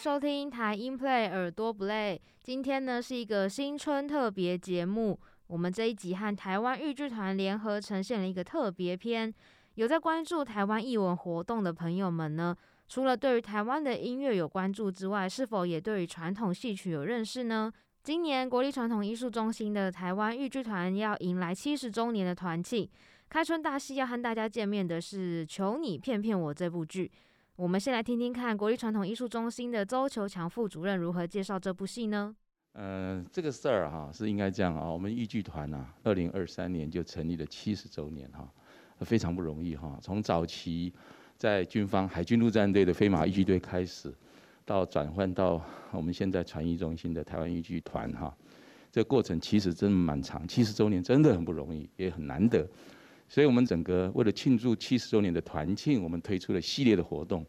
收听台音 Play 耳朵 Play。今天呢是一个新春特别节目，我们这一集和台湾豫剧团联合呈现了一个特别篇。有在关注台湾艺文活动的朋友们呢，除了对于台湾的音乐有关注之外，是否也对于传统戏曲有认识呢？今年国立传统艺术中心的台湾豫剧团要迎来七十周年的团庆，开春大戏要和大家见面的是《求你骗骗我》这部剧。我们先来听听看国立传统艺术中心的周球强副主任如何介绍这部戏呢？呃，这个事儿哈是应该这样啊，我们豫剧团啊，二零二三年就成立了七十周年哈，非常不容易哈。从早期在军方海军陆战队的飞马豫剧队开始，到转换到我们现在传艺中心的台湾豫剧团哈，这过程其实真的蛮长，七十周年真的很不容易，也很难得。所以我们整个为了庆祝七十周年的团庆，我们推出了系列的活动。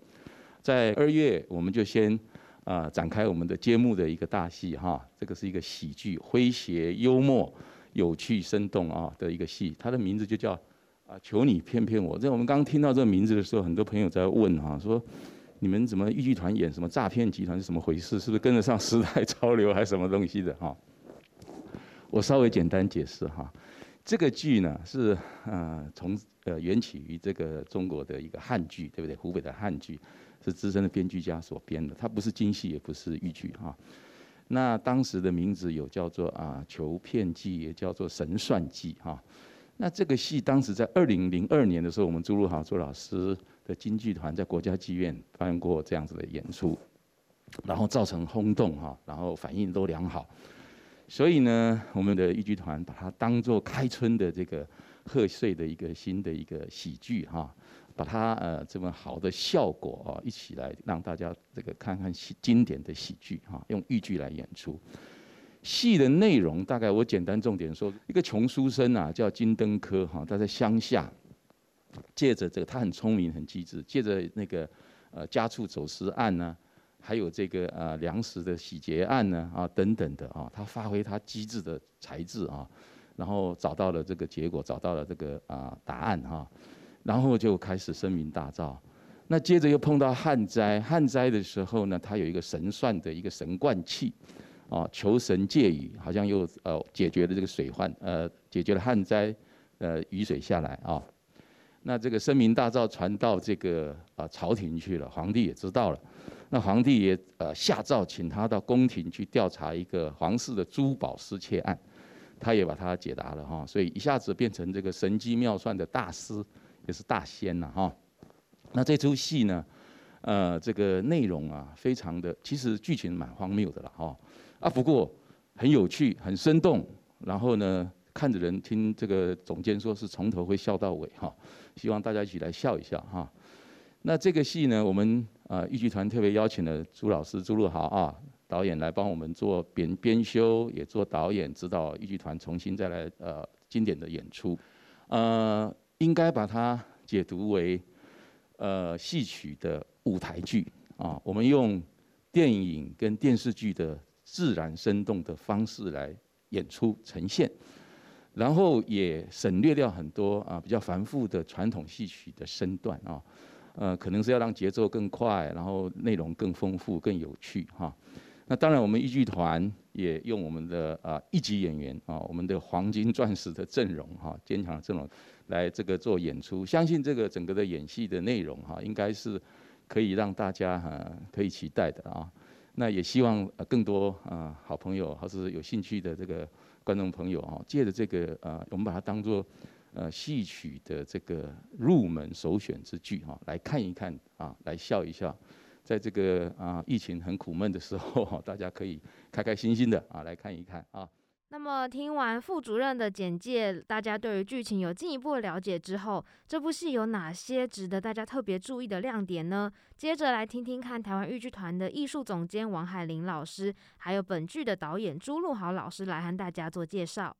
在二月，我们就先啊展开我们的揭幕的一个大戏哈，这个是一个喜剧，诙谐幽默、有趣生动啊的一个戏，它的名字就叫啊求你骗骗我。这我们刚刚听到这个名字的时候，很多朋友在问哈，说你们怎么豫剧团演什么诈骗集团是什么回事？是不是跟得上时代潮流还是什么东西的哈？我稍微简单解释哈。这个剧呢是呃从呃缘起于这个中国的一个汉剧，对不对？湖北的汉剧是资深的编剧家所编的，它不是京戏，也不是豫剧哈。那当时的名字有叫做啊求骗记，也叫做神算记哈。那这个戏当时在二零零二年的时候，我们朱露豪朱老师的京剧团在国家剧院办过这样子的演出，然后造成轰动哈，然后反应都良好。所以呢，我们的豫剧团把它当做开春的这个贺岁的一个新的一个喜剧哈，把它呃这么好的效果啊，一起来让大家这个看看喜经典的喜剧哈，用豫剧来演出。戏的内容大概我简单重点说，一个穷书生啊叫金登科哈，他在乡下，借着这个他很聪明很机智，借着那个呃家畜走私案呢。还有这个呃粮食的洗劫案呢啊等等的啊，他发挥他机智的才智啊，然后找到了这个结果，找到了这个啊答案哈，然后就开始声名大噪。那接着又碰到旱灾，旱灾的时候呢，他有一个神算的一个神灌器，啊求神借雨，好像又呃解决了这个水患，呃解决了旱灾，呃雨水下来啊。那这个声名大噪传到这个啊朝廷去了，皇帝也知道了。那皇帝也呃下诏请他到宫廷去调查一个皇室的珠宝失窃案，他也把它解答了哈，所以一下子变成这个神机妙算的大师，也是大仙了哈。那这出戏呢，呃，这个内容啊，非常的，其实剧情蛮荒谬的了哈，啊不过很有趣，很生动，然后呢，看着人听这个总监说是从头会笑到尾哈，希望大家一起来笑一笑哈。那这个戏呢，我们啊豫剧团特别邀请了朱老师朱露豪啊导演来帮我们做编编修，也做导演指导豫剧团重新再来呃经典的演出，呃应该把它解读为呃戏曲的舞台剧。啊，我们用电影跟电视剧的自然生动的方式来演出呈现，然后也省略掉很多啊比较繁复的传统戏曲的身段啊。呃，可能是要让节奏更快，然后内容更丰富、更有趣哈。那当然，我们豫剧团也用我们的啊一级演员啊，我们的黄金钻石的阵容哈，坚强的阵容来这个做演出。相信这个整个的演戏的内容哈，应该是可以让大家哈可以期待的啊。那也希望更多啊好朋友或是有兴趣的这个观众朋友啊，借着这个啊，我们把它当做。呃，戏曲的这个入门首选之剧哈，来看一看啊，来笑一笑，在这个啊疫情很苦闷的时候，大家可以开开心心的啊来看一看啊。那么听完副主任的简介，大家对于剧情有进一步的了解之后，这部戏有哪些值得大家特别注意的亮点呢？接着来听听看台湾豫剧团的艺术总监王海林老师，还有本剧的导演朱露豪老师来和大家做介绍。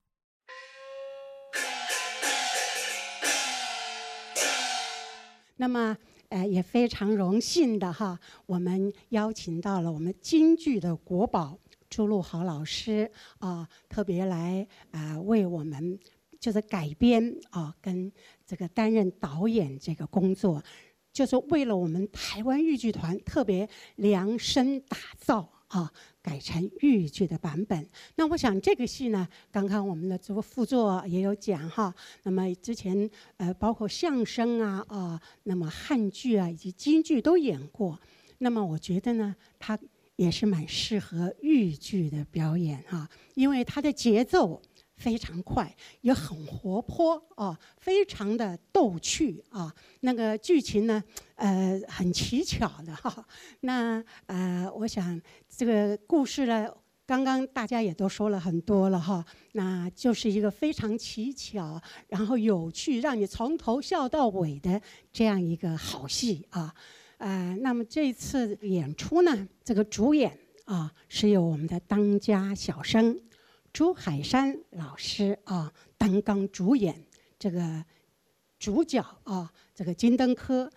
那么，呃，也非常荣幸的哈，我们邀请到了我们京剧的国宝朱露豪老师啊，特别来啊为我们就是改编啊，跟这个担任导演这个工作。就是为了我们台湾豫剧团特别量身打造啊，改成豫剧的版本。那我想这个戏呢，刚刚我们的这个副座也有讲哈。那么之前呃，包括相声啊啊，那么汉剧啊以及京剧都演过。那么我觉得呢，它也是蛮适合豫剧的表演哈，因为它的节奏。非常快，也很活泼啊，非常的逗趣啊。那个剧情呢，呃，很奇巧的哈。那呃，我想这个故事呢，刚刚大家也都说了很多了哈。那就是一个非常奇巧，然后有趣，让你从头笑到尾的这样一个好戏啊。呃，那么这次演出呢，这个主演啊，是由我们的当家小生。朱海山老师啊，担纲主演这个主角啊，这个金灯科。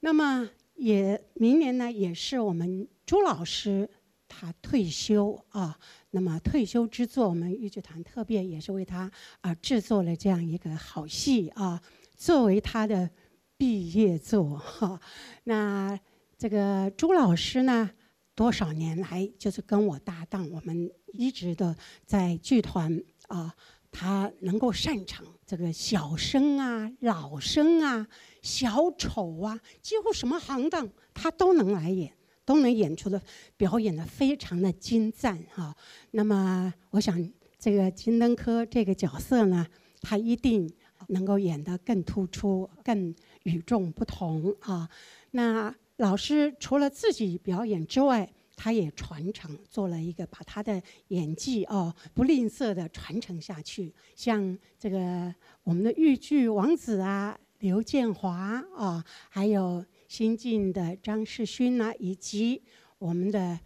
那么也明年呢，也是我们朱老师他退休啊。那么退休之作，我们豫剧团特别也是为他啊制作了这样一个好戏啊，作为他的毕业作哈。那这个朱老师呢？多少年来，就是跟我搭档，我们一直的在剧团啊。他能够擅长这个小生啊、老生啊、小丑啊，几乎什么行当他都能来演，都能演出的，表演的非常的精湛哈。那么，我想这个金灯科这个角色呢，他一定能够演得更突出、更与众不同啊。那。老师除了自己表演之外，他也传承做了一个，把他的演技哦不吝啬的传承下去。像这个我们的豫剧王子啊，刘建华啊，还有新晋的张世勋呐，以及我们的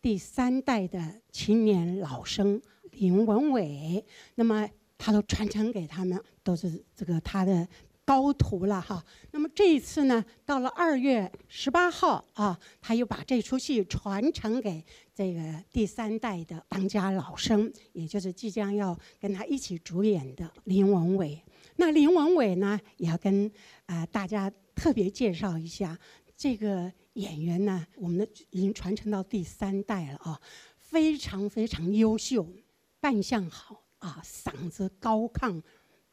第三代的青年老生林文伟，那么他都传承给他们，都是这个他的。高徒了哈，那么这一次呢，到了二月十八号啊，他又把这出戏传承给这个第三代的当家老生，也就是即将要跟他一起主演的林文伟。那林文伟呢，也要跟啊大家特别介绍一下这个演员呢，我们的已经传承到第三代了啊，非常非常优秀，扮相好啊，嗓子高亢。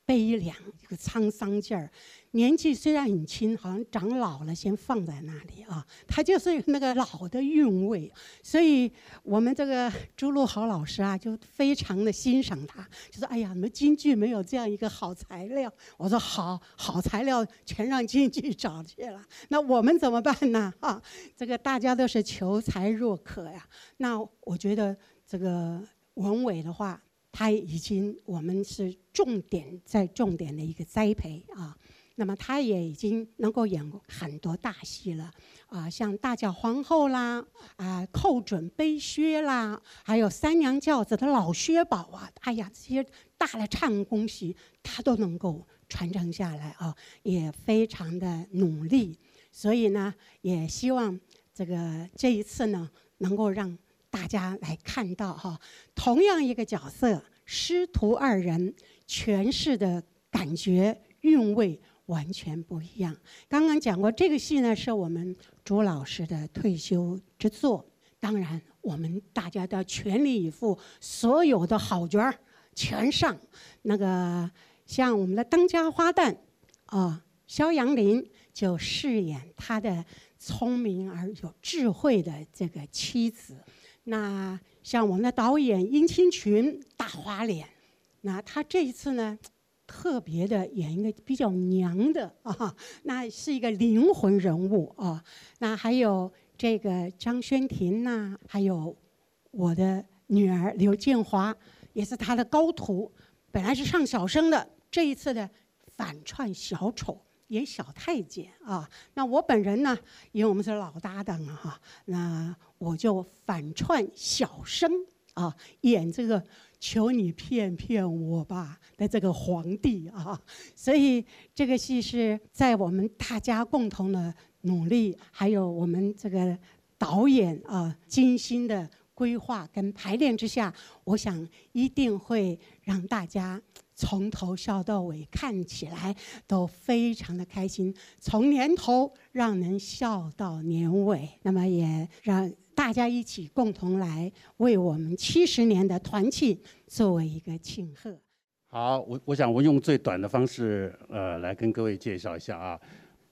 悲凉，一个沧桑劲儿，年纪虽然很轻，好像长老了，先放在那里啊。他就是那个老的韵味，所以我们这个朱露豪老师啊，就非常的欣赏他，就说：“哎呀，你们京剧没有这样一个好材料。”我说：“好好材料全让京剧找去了，那我们怎么办呢？啊，这个大家都是求才若渴呀。那我觉得这个文伟的话。”他已经，我们是重点在重点的一个栽培啊。那么他也已经能够演很多大戏了啊，像《大脚皇后》啦，啊，《寇准背靴》啦，还有《三娘教子》的老薛宝啊，哎呀，这些大的唱功戏他都能够传承下来啊，也非常的努力。所以呢，也希望这个这一次呢，能够让。大家来看到哈，同样一个角色，师徒二人诠释的感觉韵味完全不一样。刚刚讲过，这个戏呢是我们朱老师的退休之作。当然，我们大家都要全力以赴，所有的好角儿全上。那个像我们的当家花旦啊，肖杨林就饰演他的聪明而有智慧的这个妻子。那像我们的导演殷清群，大花脸，那他这一次呢，特别的演一个比较娘的啊，那是一个灵魂人物啊。那还有这个张轩婷呐，还有我的女儿刘建华，也是他的高徒，本来是唱小生的，这一次的反串小丑。演小太监啊，那我本人呢，因为我们是老搭档了哈，那我就反串小生啊，演这个求你骗骗我吧的这个皇帝啊，所以这个戏是在我们大家共同的努力，还有我们这个导演啊精心的规划跟排练之下，我想一定会让大家从头笑到尾，看起来都非常的开心，从年头让人笑到年尾。那么也让大家一起共同来为我们七十年的团庆作为一个庆贺。好，我我想我用最短的方式，呃，来跟各位介绍一下啊。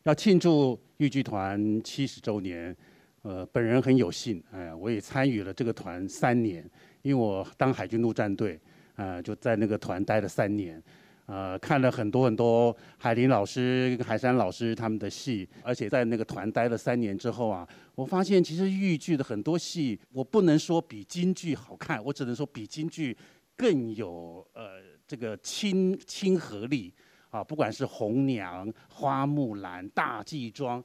要庆祝豫剧团七十周年，呃，本人很有幸，哎，我也参与了这个团三年，因为我当海军陆战队，呃，就在那个团待了三年，呃，看了很多很多海林老师、海山老师他们的戏，而且在那个团待了三年之后啊，我发现其实豫剧的很多戏，我不能说比京剧好看，我只能说比京剧更有呃这个亲亲和力。啊，不管是红娘、花木兰、大祭庄，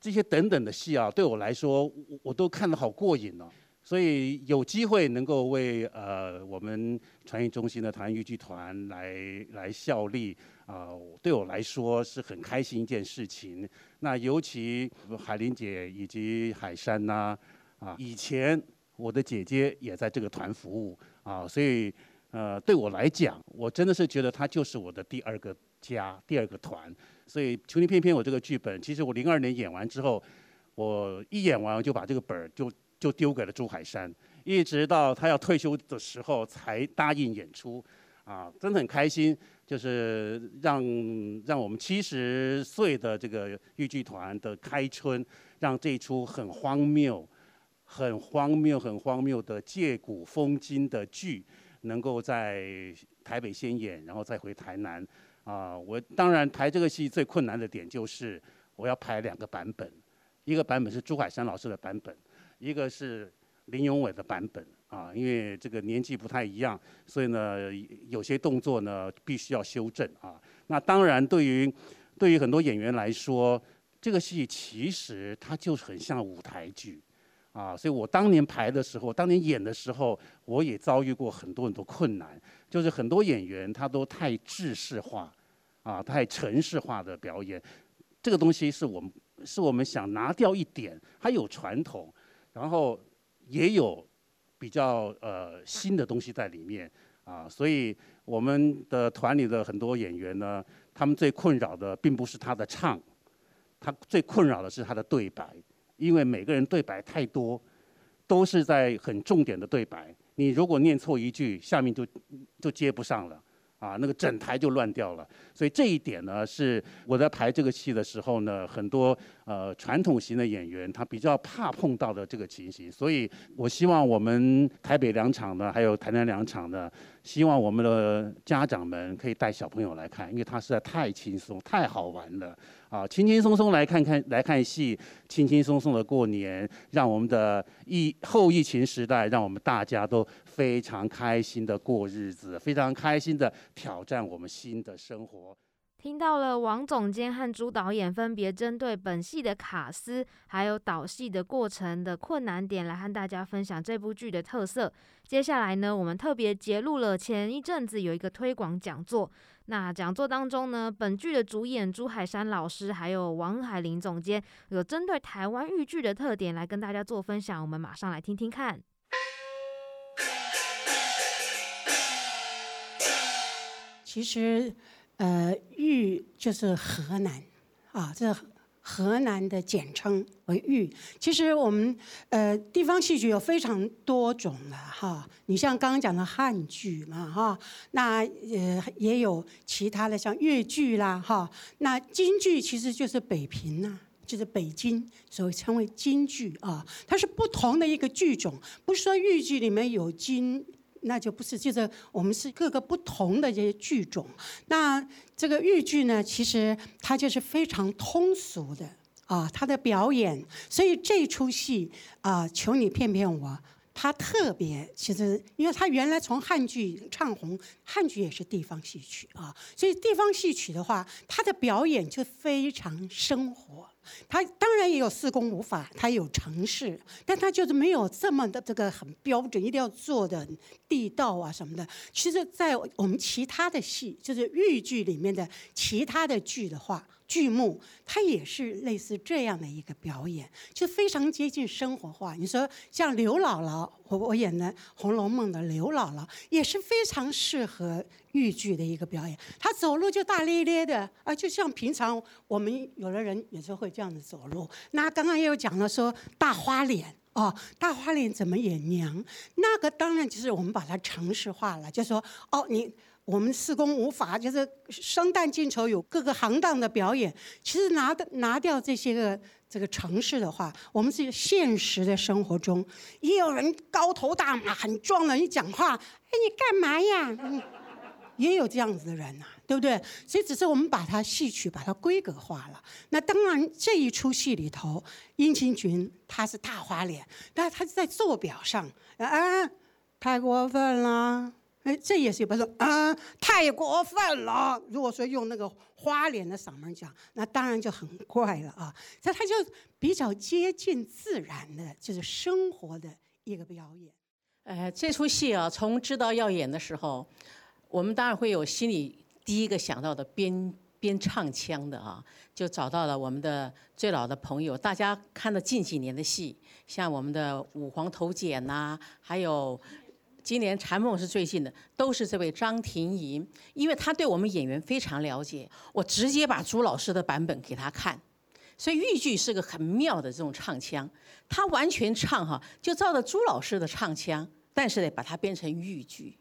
这些等等的戏啊，对我来说，我我都看得好过瘾哦。所以有机会能够为呃我们传艺中心的团豫剧团来来效力啊，对我来说是很开心一件事情。那尤其海玲姐以及海山呐，啊，以前我的姐姐也在这个团服务啊，所以。呃，对我来讲，我真的是觉得她就是我的第二个家，第二个团。所以《求你偏偏》我这个剧本，其实我零二年演完之后，我一演完就把这个本儿就就丢给了朱海山，一直到他要退休的时候才答应演出。啊，真的很开心，就是让让我们七十岁的这个豫剧团的开春，让这一出很荒谬、很荒谬、很荒谬的借古讽今的剧。能够在台北先演，然后再回台南，啊，我当然排这个戏最困难的点就是我要排两个版本，一个版本是朱海山老师的版本，一个是林永伟的版本，啊，因为这个年纪不太一样，所以呢，有些动作呢必须要修正啊。那当然，对于对于很多演员来说，这个戏其实它就是很像舞台剧。啊，所以我当年排的时候，当年演的时候，我也遭遇过很多很多困难，就是很多演员他都太制式化，啊，太程式化的表演，这个东西是我们是我们想拿掉一点，还有传统，然后也有比较呃新的东西在里面啊，所以我们的团里的很多演员呢，他们最困扰的并不是他的唱，他最困扰的是他的对白。因为每个人对白太多，都是在很重点的对白，你如果念错一句，下面就就接不上了。啊，那个整台就乱掉了，所以这一点呢，是我在排这个戏的时候呢，很多呃传统型的演员他比较怕碰到的这个情形，所以我希望我们台北两场呢，还有台南两场呢，希望我们的家长们可以带小朋友来看，因为它实在太轻松、太好玩了。啊，轻轻松松来看看来看戏，轻轻松松的过年，让我们的疫后疫情时代，让我们大家都非常开心的过日子，非常开心的。挑战我们新的生活。听到了王总监和朱导演分别针对本戏的卡司，还有导戏的过程的困难点，来和大家分享这部剧的特色。接下来呢，我们特别揭露了前一阵子有一个推广讲座。那讲座当中呢，本剧的主演朱海山老师还有王海林总监，有针对台湾豫剧的特点来跟大家做分享。我们马上来听听看。其实，呃，豫就是河南，啊，这河南的简称为豫。其实我们呃地方戏曲有非常多种的哈，你像刚刚讲的汉剧嘛哈，那呃也有其他的像越剧啦哈，那京剧其实就是北平呐，就是北京，所以称为京剧啊，它是不同的一个剧种，不是说豫剧里面有京。那就不是，就是我们是各个不同的这些剧种。那这个豫剧呢，其实它就是非常通俗的啊，它的表演。所以这出戏啊，求你骗骗我，他特别其实，因为他原来从汉剧唱红，汉剧也是地方戏曲啊，所以地方戏曲的话，他的表演就非常生活。他当然也有四功五法，他有程式，但他就是没有这么的这个很标准，一定要做的地道啊什么的。其实，在我们其他的戏，就是豫剧里面的其他的剧的话，剧目，它也是类似这样的一个表演，就非常接近生活化。你说像刘姥姥，我我演的《红楼梦》的刘姥姥，也是非常适合豫剧的一个表演。她走路就大咧咧的啊，就像平常我们有的人有时候会这样子走路。那刚刚也有讲了说大花脸。哦，大花脸怎么演娘？那个当然就是我们把它程式化了，就说哦，你我们四功五法就是生旦净丑有各个行当的表演。其实拿的拿掉这些个这个程式的话，我们是现实的生活中也有人高头大马很壮的，一讲话，哎，你干嘛呀？也有这样子的人呐。对不对？所以只是我们把它戏曲把它规格化了。那当然这一出戏里头，殷勤群他是大花脸，但他在坐表上，啊，太过分了。哎，这也是比如说，啊，太过分了。如果说用那个花脸的嗓门讲，那当然就很怪了啊。所以他就比较接近自然的，就是生活的一个表演。呃，这出戏啊，从知道要演的时候，我们当然会有心里。第一个想到的编编唱腔的啊，就找到了我们的最老的朋友。大家看了近几年的戏，像我们的《五皇头简》呐，还有今年《禅梦》是最近的，都是这位张婷莹。因为他对我们演员非常了解，我直接把朱老师的版本给他看。所以豫剧是个很妙的这种唱腔，他完全唱哈，就照着朱老师的唱腔，但是呢，把它编成豫剧。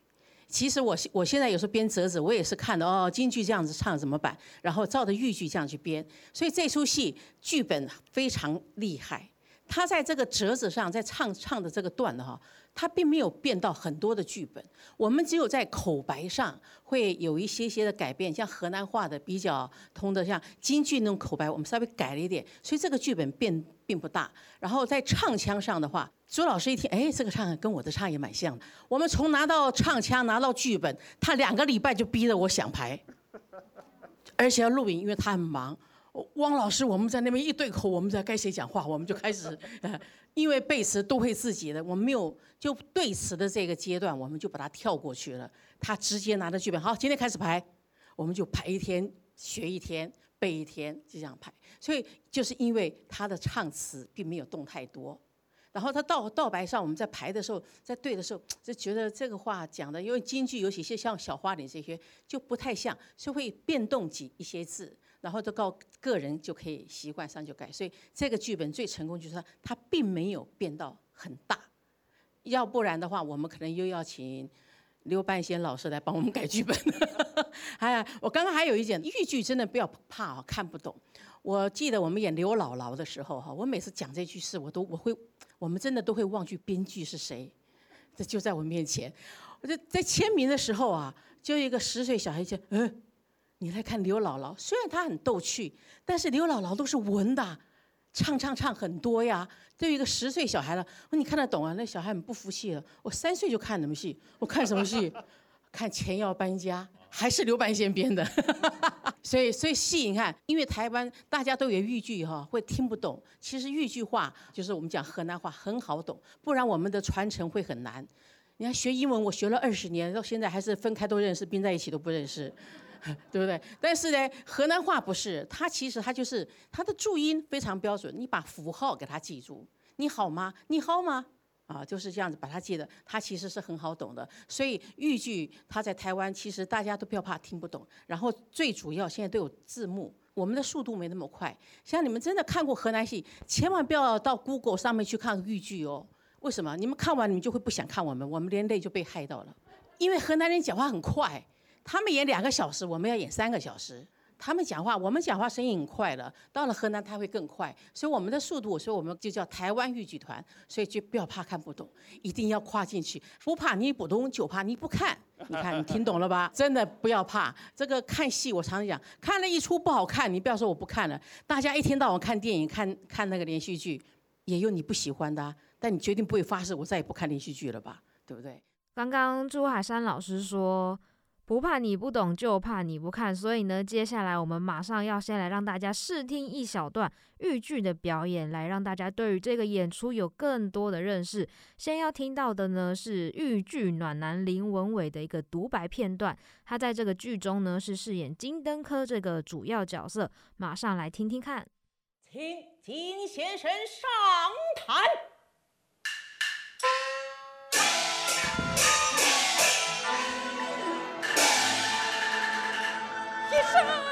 其实我我现在有时候编折子，我也是看的哦，京剧这样子唱怎么办？然后照着豫剧这样去编，所以这出戏剧本非常厉害。他在这个折子上在唱唱的这个段的哈，他并没有变到很多的剧本，我们只有在口白上会有一些些的改变，像河南话的比较通的，像京剧那种口白，我们稍微改了一点，所以这个剧本变并不大。然后在唱腔上的话。朱老师一听，哎，这个唱跟我的唱也蛮像的。我们从拿到唱腔，拿到剧本，他两个礼拜就逼着我想排，而且要录影，因为他很忙。汪老师，我们在那边一对口，我们在该谁讲话，我们就开始，因为背词都会自己的，我们没有就对词的这个阶段，我们就把它跳过去了。他直接拿着剧本，好，今天开始排，我们就排一天，学一天，背一天，就这样排。所以就是因为他的唱词并没有动太多。然后他到到白上，我们在排的时候，在对的时候，就觉得这个话讲的，因为京剧有些些像小花脸这些就不太像，是会变动几一些字，然后都告个人就可以习惯上就改。所以这个剧本最成功就是它并没有变到很大，要不然的话，我们可能又要请刘半仙老师来帮我们改剧本。哎，我刚刚还有一点，豫剧真的不要怕啊，看不懂。我记得我们演刘姥姥的时候哈，我每次讲这句事，我都我会。我们真的都会忘记编剧是谁，这就在我面前。我就在签名的时候啊，就一个十岁小孩就，嗯，你来看刘姥姥，虽然她很逗趣，但是刘姥姥都是文的，唱唱唱很多呀。对于一个十岁小孩了，我说你看得懂啊？那小孩很不服气了。我三岁就看什么戏？我看什么戏？看钱要搬家。还是刘半仙编的，所以所以戏你看，因为台湾大家都有豫剧哈，会听不懂。其实豫剧话就是我们讲河南话很好懂，不然我们的传承会很难。你看学英文，我学了二十年，到现在还是分开都认识，并在一起都不认识，对不对？但是呢，河南话不是，它其实它就是它的注音非常标准，你把符号给它记住。你好吗？你好吗？啊，就是这样子把它记得，它其实是很好懂的。所以豫剧它在台湾，其实大家都不要怕听不懂。然后最主要现在都有字幕，我们的速度没那么快。像你们真的看过河南戏，千万不要到 Google 上面去看豫剧哦。为什么？你们看完你们就会不想看我们，我们连累就被害到了。因为河南人讲话很快，他们演两个小时，我们要演三个小时。他们讲话，我们讲话声音很快了。到了河南，他会更快，所以我们的速度，所以我们就叫台湾豫剧团。所以就不要怕看不懂，一定要跨进去。不怕你不懂，就怕你不看。你看，你听懂了吧？真的不要怕。这个看戏，我常常讲，看了一出不好看，你不要说我不看了。大家一天到晚看电影，看看那个连续剧，也有你不喜欢的，但你决定不会发誓，我再也不看连续剧了吧？对不对？刚刚朱海山老师说。不怕你不懂，就怕你不看。所以呢，接下来我们马上要先来让大家试听一小段豫剧的表演，来让大家对于这个演出有更多的认识。先要听到的呢是豫剧暖男林文伟的一个独白片段，他在这个剧中呢是饰演金灯科这个主要角色。马上来听听看，请金先生上台。show.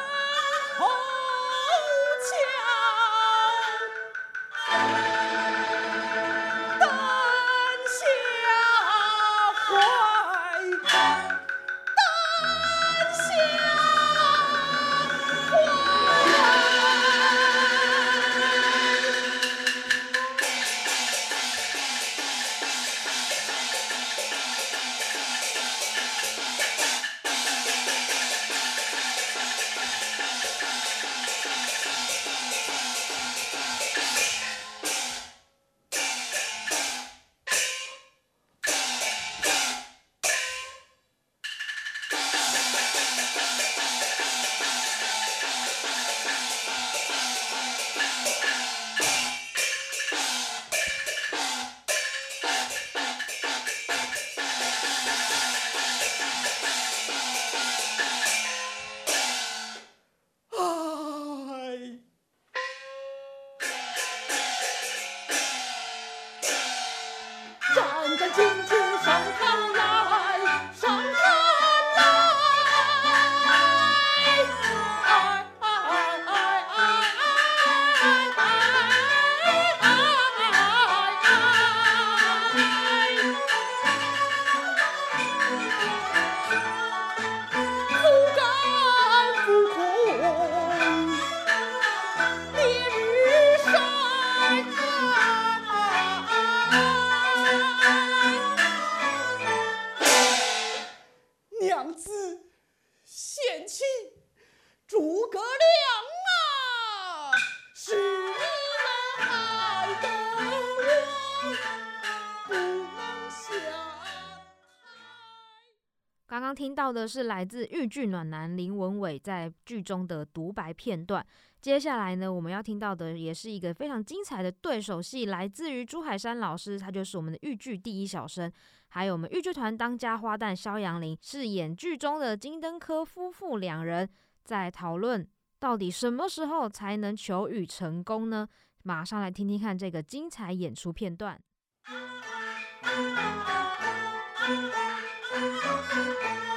听到的是来自豫剧暖男林文伟在剧中的独白片段。接下来呢，我们要听到的也是一个非常精彩的对手戏，来自于朱海山老师，他就是我们的豫剧第一小生，还有我们豫剧团当家花旦肖阳林饰演剧中的金灯科夫妇两人，在讨论到底什么时候才能求雨成功呢？马上来听听看这个精彩演出片段。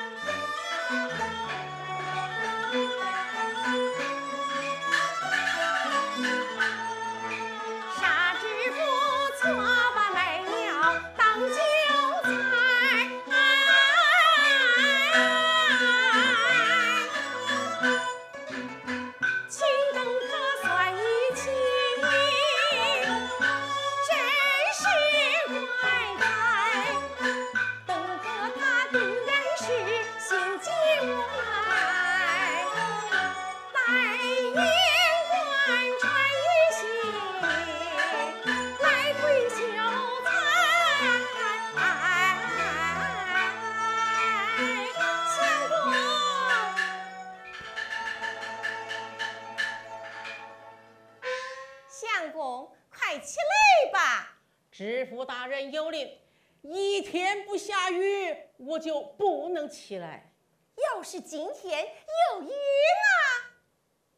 我就不能起来。要是今天有雨呢？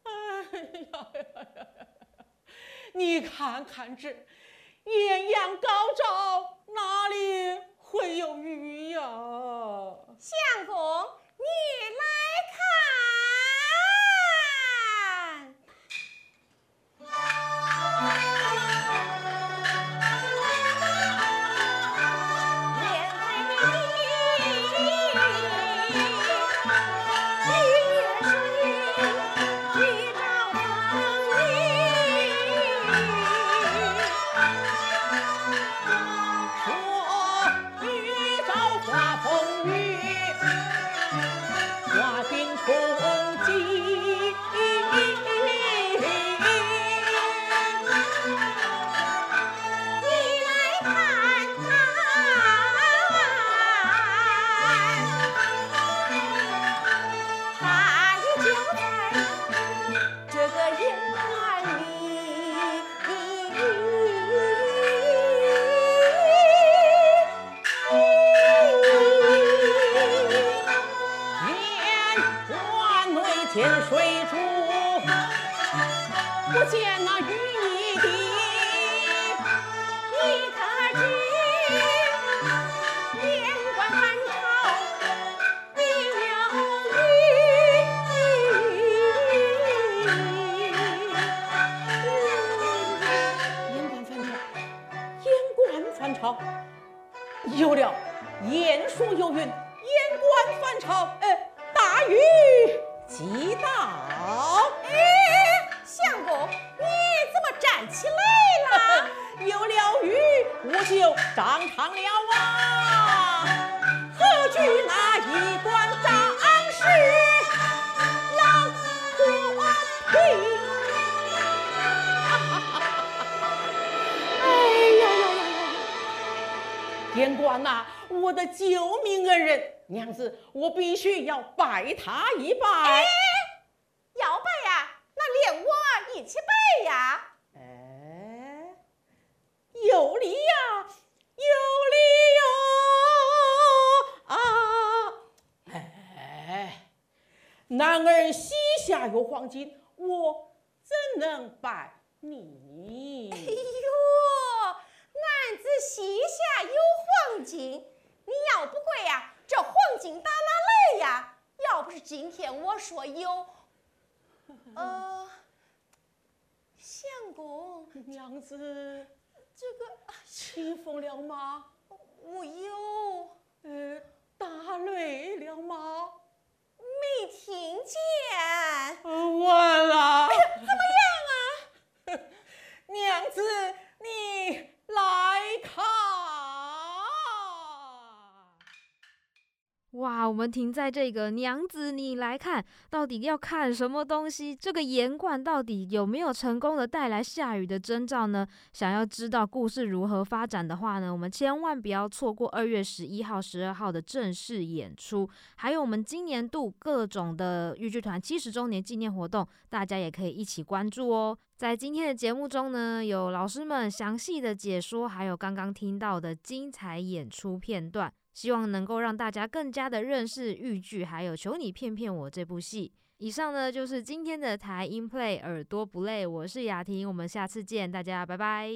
哎呀呀呀！你看看这艳阳高照，哪里会有雨呀？相公，你来男儿膝下有黄金，我怎能拜你？哎呦，男子膝下有黄金，你要不贵呀，这黄金打哪来呀？要不是今天我说有，呃，相公，娘子这个清风了吗？我有呃，打雷了吗？没听见。呃完了！怎么样啊？娘子，你来看。哇，我们停在这个娘子，你来看到底要看什么东西？这个盐罐到底有没有成功的带来下雨的征兆呢？想要知道故事如何发展的话呢，我们千万不要错过二月十一号、十二号的正式演出，还有我们今年度各种的豫剧团七十周年纪念活动，大家也可以一起关注哦。在今天的节目中呢，有老师们详细的解说，还有刚刚听到的精彩演出片段。希望能够让大家更加的认识豫剧，还有《求你骗骗我》这部戏。以上呢就是今天的台音 play 耳朵不累，我是雅婷，我们下次见，大家拜拜。